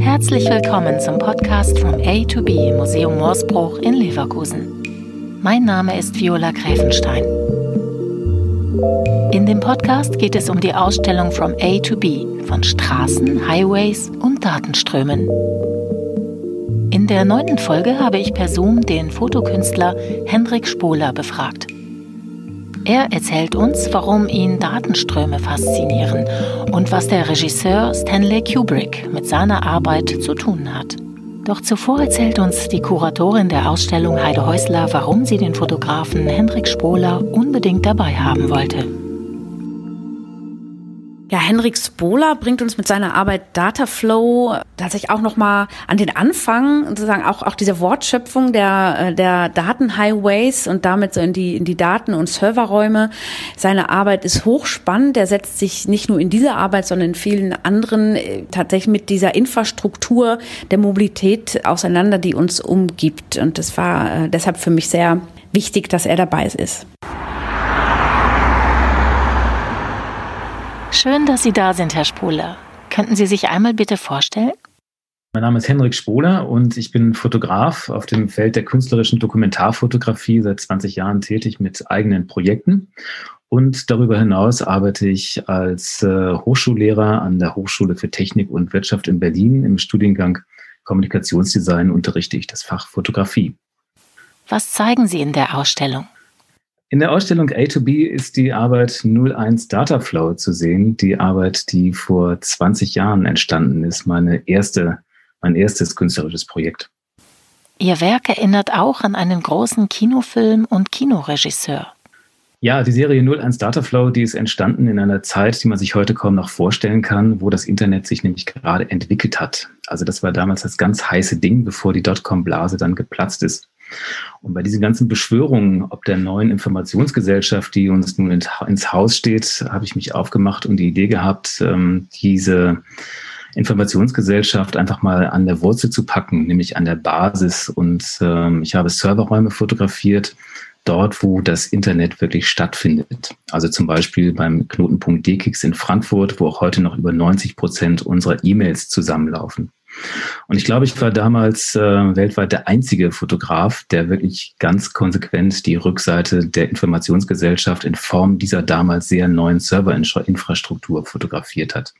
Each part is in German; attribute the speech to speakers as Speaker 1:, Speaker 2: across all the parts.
Speaker 1: Herzlich willkommen zum Podcast From A to B Museum Morsbruch in Leverkusen. Mein Name ist Viola Gräfenstein. In dem Podcast geht es um die Ausstellung From A to B von Straßen, Highways und Datenströmen. In der neunten Folge habe ich per Zoom den Fotokünstler Hendrik Spohler befragt. Er erzählt uns, warum ihn Datenströme faszinieren und was der Regisseur Stanley Kubrick mit seiner Arbeit zu tun hat. Doch zuvor erzählt uns die Kuratorin der Ausstellung Heide Häusler, warum sie den Fotografen Hendrik Spohler unbedingt dabei haben wollte.
Speaker 2: Ja, Henrik Spola bringt uns mit seiner Arbeit Dataflow tatsächlich auch nochmal an den Anfang, sozusagen auch, auch diese Wortschöpfung der, äh, der Datenhighways und damit so in die, in die Daten- und Serverräume. Seine Arbeit ist hochspannend. Er setzt sich nicht nur in dieser Arbeit, sondern in vielen anderen äh, tatsächlich mit dieser Infrastruktur der Mobilität auseinander, die uns umgibt. Und das war äh, deshalb für mich sehr wichtig, dass er dabei ist.
Speaker 1: Schön, dass Sie da sind, Herr Spohler. Könnten Sie sich einmal bitte vorstellen?
Speaker 3: Mein Name ist Henrik Spohler und ich bin Fotograf auf dem Feld der künstlerischen Dokumentarfotografie seit 20 Jahren tätig mit eigenen Projekten. Und darüber hinaus arbeite ich als äh, Hochschullehrer an der Hochschule für Technik und Wirtschaft in Berlin. Im Studiengang Kommunikationsdesign unterrichte ich das Fach Fotografie.
Speaker 1: Was zeigen Sie in der Ausstellung?
Speaker 3: In der Ausstellung A2B ist die Arbeit 01 Dataflow zu sehen, die Arbeit, die vor 20 Jahren entstanden ist, meine erste, mein erstes künstlerisches Projekt.
Speaker 1: Ihr Werk erinnert auch an einen großen Kinofilm und Kinoregisseur.
Speaker 3: Ja, die Serie 01 Dataflow, die ist entstanden in einer Zeit, die man sich heute kaum noch vorstellen kann, wo das Internet sich nämlich gerade entwickelt hat. Also das war damals das ganz heiße Ding, bevor die Dotcom-Blase dann geplatzt ist. Und bei diesen ganzen Beschwörungen, ob der neuen Informationsgesellschaft, die uns nun ins Haus steht, habe ich mich aufgemacht und die Idee gehabt, ähm, diese Informationsgesellschaft einfach mal an der Wurzel zu packen, nämlich an der Basis. Und ähm, ich habe Serverräume fotografiert, dort, wo das Internet wirklich stattfindet. Also zum Beispiel beim Knotenpunkt DKIX in Frankfurt, wo auch heute noch über 90 Prozent unserer E-Mails zusammenlaufen. Und ich glaube, ich war damals äh, weltweit der einzige Fotograf, der wirklich ganz konsequent die Rückseite der Informationsgesellschaft in Form dieser damals sehr neuen Serverinfrastruktur fotografiert hat.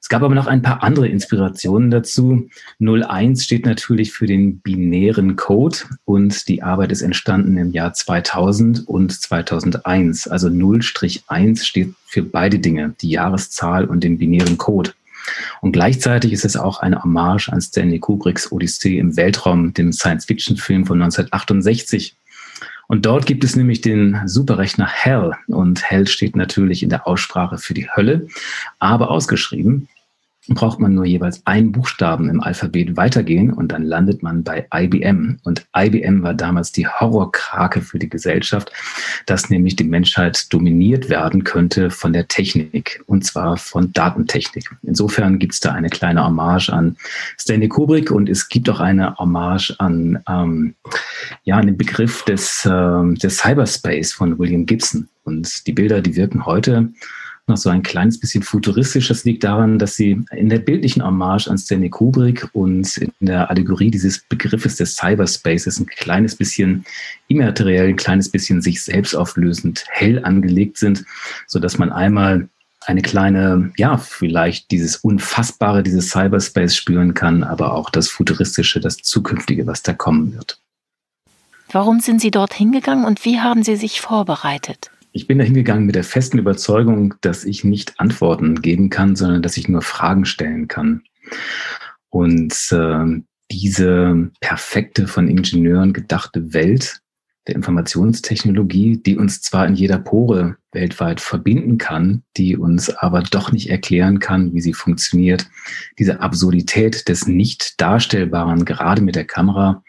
Speaker 3: Es gab aber noch ein paar andere Inspirationen dazu. 01 steht natürlich für den binären Code und die Arbeit ist entstanden im Jahr 2000 und 2001. Also 0-1 steht für beide Dinge, die Jahreszahl und den binären Code. Und gleichzeitig ist es auch eine Hommage an Stanley Kubricks Odyssee im Weltraum, dem Science-Fiction-Film von 1968. Und dort gibt es nämlich den Superrechner Hell. Und Hell steht natürlich in der Aussprache für die Hölle, aber ausgeschrieben braucht man nur jeweils einen Buchstaben im Alphabet weitergehen und dann landet man bei IBM. Und IBM war damals die Horrorkrake für die Gesellschaft, dass nämlich die Menschheit dominiert werden könnte von der Technik und zwar von Datentechnik. Insofern gibt es da eine kleine Hommage an Stanley Kubrick und es gibt auch eine Hommage an, ähm, ja, an den Begriff des, äh, des Cyberspace von William Gibson. Und die Bilder, die wirken heute noch so ein kleines bisschen futuristisch. Das liegt daran, dass sie in der bildlichen Hommage an Stanley Kubrick und in der Allegorie dieses Begriffes des Cyberspaces ein kleines bisschen immateriell, ein kleines bisschen sich selbst auflösend hell angelegt sind, so dass man einmal eine kleine, ja, vielleicht dieses Unfassbare, dieses Cyberspace spüren kann, aber auch das Futuristische, das Zukünftige, was da kommen wird.
Speaker 1: Warum sind Sie dort hingegangen und wie haben Sie sich vorbereitet?
Speaker 3: Ich bin da hingegangen mit der festen Überzeugung, dass ich nicht Antworten geben kann, sondern dass ich nur Fragen stellen kann. Und äh, diese perfekte, von Ingenieuren gedachte Welt der Informationstechnologie, die uns zwar in jeder Pore weltweit verbinden kann, die uns aber doch nicht erklären kann, wie sie funktioniert. Diese Absurdität des Nicht-Darstellbaren, gerade mit der Kamera,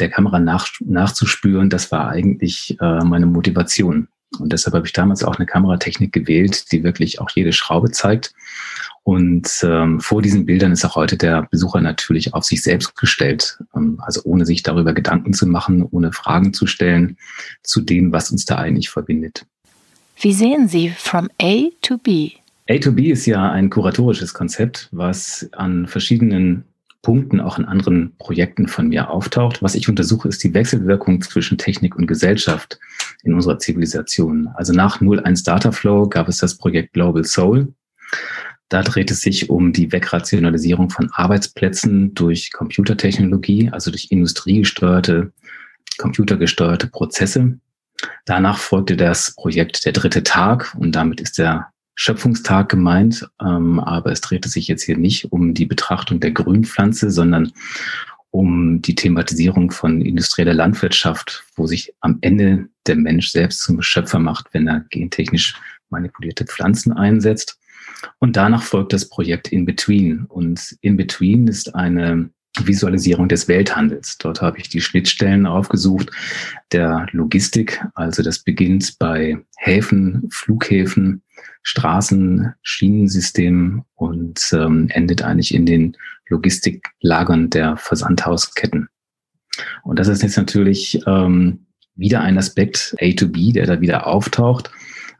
Speaker 3: der Kamera nach, nachzuspüren, das war eigentlich äh, meine Motivation. Und deshalb habe ich damals auch eine Kameratechnik gewählt, die wirklich auch jede Schraube zeigt. Und ähm, vor diesen Bildern ist auch heute der Besucher natürlich auf sich selbst gestellt, ähm, also ohne sich darüber Gedanken zu machen, ohne Fragen zu stellen zu dem, was uns da eigentlich verbindet.
Speaker 1: Wie sehen Sie from A to B?
Speaker 3: A A2B ist ja ein kuratorisches Konzept, was an verschiedenen Punkten auch in anderen Projekten von mir auftaucht. Was ich untersuche, ist die Wechselwirkung zwischen Technik und Gesellschaft in unserer Zivilisation. Also nach 01 Data Flow gab es das Projekt Global Soul. Da dreht es sich um die Wegrationalisierung von Arbeitsplätzen durch Computertechnologie, also durch industriegesteuerte, computergesteuerte Prozesse. Danach folgte das Projekt Der dritte Tag und damit ist der Schöpfungstag gemeint, ähm, aber es drehte sich jetzt hier nicht um die Betrachtung der Grünpflanze, sondern um die Thematisierung von industrieller Landwirtschaft, wo sich am Ende der Mensch selbst zum Schöpfer macht, wenn er gentechnisch manipulierte Pflanzen einsetzt. Und danach folgt das Projekt In Between. Und In Between ist eine Visualisierung des Welthandels. Dort habe ich die Schnittstellen aufgesucht der Logistik. Also das beginnt bei Häfen, Flughäfen, Straßen, Schienensystemen und ähm, endet eigentlich in den Logistiklagern der Versandhausketten. Und das ist jetzt natürlich ähm, wieder ein Aspekt A to B, der da wieder auftaucht.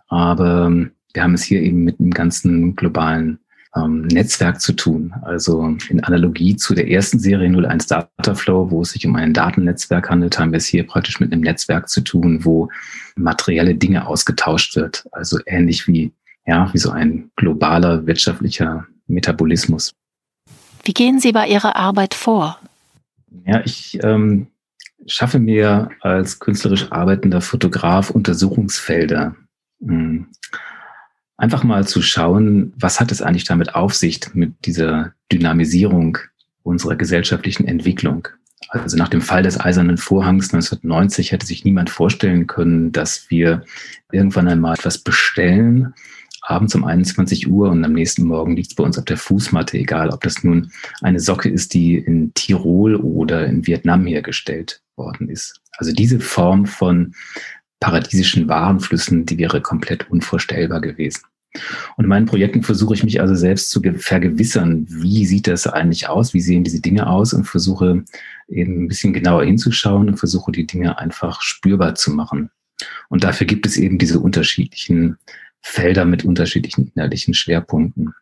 Speaker 3: Aber ähm, wir haben es hier eben mit einem ganzen globalen ähm, Netzwerk zu tun. Also in Analogie zu der ersten Serie 01 Dataflow, wo es sich um ein Datennetzwerk handelt, haben wir es hier praktisch mit einem Netzwerk zu tun, wo materielle Dinge ausgetauscht wird. Also ähnlich wie, ja, wie so ein globaler wirtschaftlicher Metabolismus.
Speaker 1: Wie gehen Sie bei Ihrer Arbeit vor?
Speaker 3: Ja, ich ähm, schaffe mir als künstlerisch arbeitender Fotograf Untersuchungsfelder. Hm einfach mal zu schauen, was hat es eigentlich damit auf sich mit dieser Dynamisierung unserer gesellschaftlichen Entwicklung. Also nach dem Fall des Eisernen Vorhangs 1990 hätte sich niemand vorstellen können, dass wir irgendwann einmal etwas bestellen, abends um 21 Uhr und am nächsten Morgen liegt es bei uns auf der Fußmatte, egal ob das nun eine Socke ist, die in Tirol oder in Vietnam hergestellt worden ist. Also diese Form von paradiesischen Warenflüssen, die wäre komplett unvorstellbar gewesen. Und in meinen Projekten versuche ich mich also selbst zu vergewissern, wie sieht das eigentlich aus, wie sehen diese Dinge aus und versuche eben ein bisschen genauer hinzuschauen und versuche die Dinge einfach spürbar zu machen. Und dafür gibt es eben diese unterschiedlichen Felder mit unterschiedlichen innerlichen Schwerpunkten.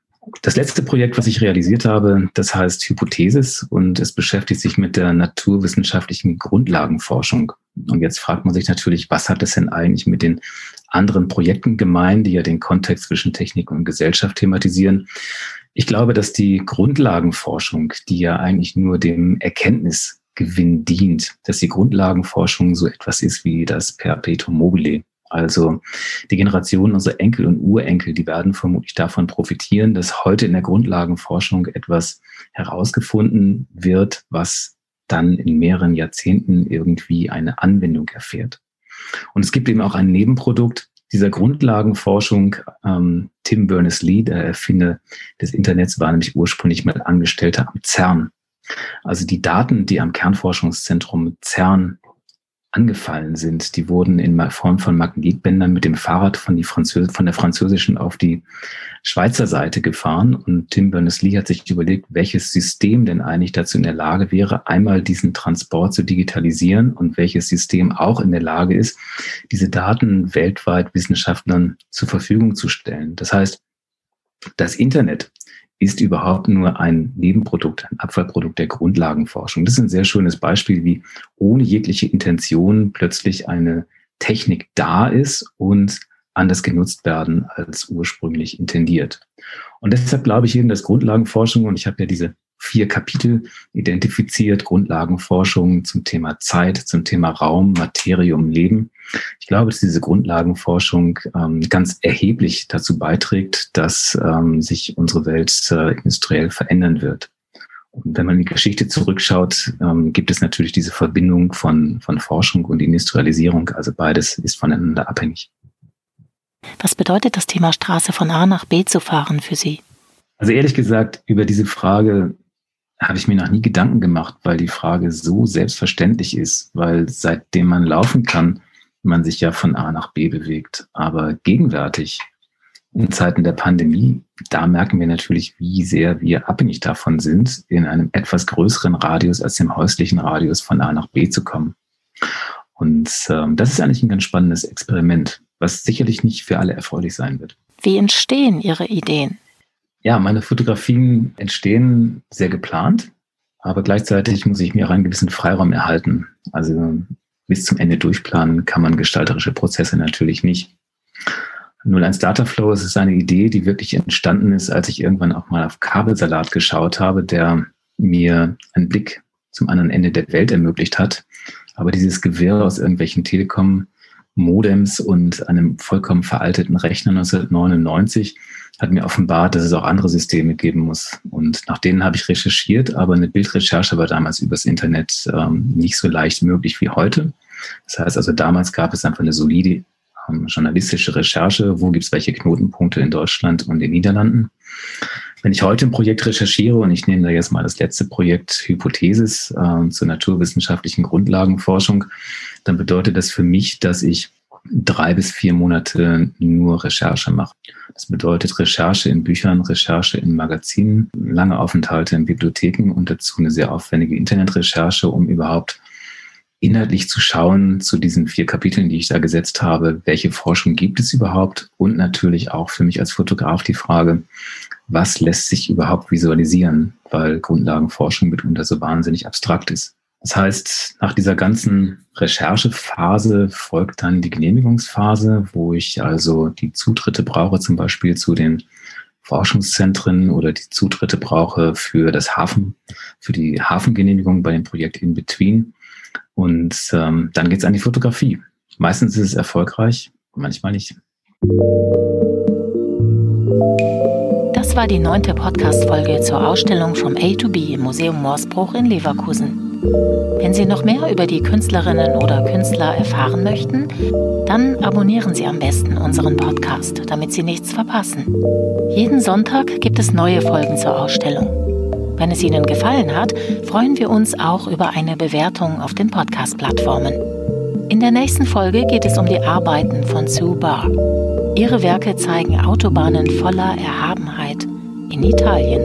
Speaker 3: Das letzte Projekt, was ich realisiert habe, das heißt Hypothesis und es beschäftigt sich mit der naturwissenschaftlichen Grundlagenforschung. Und jetzt fragt man sich natürlich, was hat es denn eigentlich mit den anderen Projekten gemein, die ja den Kontext zwischen Technik und Gesellschaft thematisieren? Ich glaube, dass die Grundlagenforschung, die ja eigentlich nur dem Erkenntnisgewinn dient, dass die Grundlagenforschung so etwas ist wie das Perpetuum mobile. Also die Generationen unserer Enkel und Urenkel, die werden vermutlich davon profitieren, dass heute in der Grundlagenforschung etwas herausgefunden wird, was dann in mehreren Jahrzehnten irgendwie eine Anwendung erfährt. Und es gibt eben auch ein Nebenprodukt dieser Grundlagenforschung. Ähm, Tim Berners-Lee, der Erfinder des Internets, war nämlich ursprünglich mal Angestellter am CERN. Also die Daten, die am Kernforschungszentrum CERN angefallen sind. Die wurden in Form von Magnetbändern mit dem Fahrrad von, die Französ von der französischen auf die Schweizer Seite gefahren. Und Tim Berners-Lee hat sich überlegt, welches System denn eigentlich dazu in der Lage wäre, einmal diesen Transport zu digitalisieren und welches System auch in der Lage ist, diese Daten weltweit Wissenschaftlern zur Verfügung zu stellen. Das heißt, das Internet ist überhaupt nur ein Nebenprodukt, ein Abfallprodukt der Grundlagenforschung. Das ist ein sehr schönes Beispiel, wie ohne jegliche Intention plötzlich eine Technik da ist und anders genutzt werden als ursprünglich intendiert. Und deshalb glaube ich eben, dass Grundlagenforschung, und ich habe ja diese vier Kapitel identifiziert, Grundlagenforschung zum Thema Zeit, zum Thema Raum, Materium, Leben. Ich glaube, dass diese Grundlagenforschung ähm, ganz erheblich dazu beiträgt, dass ähm, sich unsere Welt äh, industriell verändern wird. Und wenn man in die Geschichte zurückschaut, ähm, gibt es natürlich diese Verbindung von, von Forschung und Industrialisierung. Also beides ist voneinander abhängig.
Speaker 1: Was bedeutet das Thema Straße von A nach B zu fahren für Sie?
Speaker 3: Also ehrlich gesagt, über diese Frage habe ich mir noch nie Gedanken gemacht, weil die Frage so selbstverständlich ist, weil seitdem man laufen kann, man sich ja von A nach B bewegt. Aber gegenwärtig, in Zeiten der Pandemie, da merken wir natürlich, wie sehr wir abhängig davon sind, in einem etwas größeren Radius als dem häuslichen Radius von A nach B zu kommen. Und ähm, das ist eigentlich ein ganz spannendes Experiment, was sicherlich nicht für alle erfreulich sein wird.
Speaker 1: Wie entstehen Ihre Ideen?
Speaker 3: Ja, meine Fotografien entstehen sehr geplant, aber gleichzeitig muss ich mir auch einen gewissen Freiraum erhalten. Also bis zum Ende durchplanen kann man gestalterische Prozesse natürlich nicht. 01 Data Flow ist eine Idee, die wirklich entstanden ist, als ich irgendwann auch mal auf Kabelsalat geschaut habe, der mir einen Blick zum anderen Ende der Welt ermöglicht hat. Aber dieses Gewirr aus irgendwelchen Telekom-Modems und einem vollkommen veralteten Rechner 1999 hat mir offenbart, dass es auch andere Systeme geben muss. Und nach denen habe ich recherchiert, aber eine Bildrecherche war damals übers Internet ähm, nicht so leicht möglich wie heute. Das heißt also, damals gab es einfach eine solide ähm, journalistische Recherche, wo gibt es welche Knotenpunkte in Deutschland und den Niederlanden. Wenn ich heute ein Projekt recherchiere, und ich nehme da jetzt mal das letzte Projekt Hypothesis äh, zur naturwissenschaftlichen Grundlagenforschung, dann bedeutet das für mich, dass ich drei bis vier Monate nur Recherche mache. Das bedeutet Recherche in Büchern, Recherche in Magazinen, lange Aufenthalte in Bibliotheken und dazu eine sehr aufwendige Internetrecherche, um überhaupt inhaltlich zu schauen zu diesen vier Kapiteln, die ich da gesetzt habe, welche Forschung gibt es überhaupt und natürlich auch für mich als Fotograf die Frage, was lässt sich überhaupt visualisieren, weil Grundlagenforschung mitunter so wahnsinnig abstrakt ist. Das heißt, nach dieser ganzen Recherchephase folgt dann die Genehmigungsphase, wo ich also die Zutritte brauche, zum Beispiel zu den Forschungszentren oder die Zutritte brauche für das Hafen, für die Hafengenehmigung bei dem Projekt In Between. Und ähm, dann geht's an die Fotografie. Meistens ist es erfolgreich, manchmal nicht.
Speaker 1: Das war die neunte Podcast-Folge zur Ausstellung From A to B im Museum Morsbruch in Leverkusen. Wenn Sie noch mehr über die Künstlerinnen oder Künstler erfahren möchten, dann abonnieren Sie am besten unseren Podcast, damit Sie nichts verpassen. Jeden Sonntag gibt es neue Folgen zur Ausstellung. Wenn es Ihnen gefallen hat, freuen wir uns auch über eine Bewertung auf den Podcast-Plattformen. In der nächsten Folge geht es um die Arbeiten von Sue Barr. Ihre Werke zeigen Autobahnen voller Erhabenheit in Italien.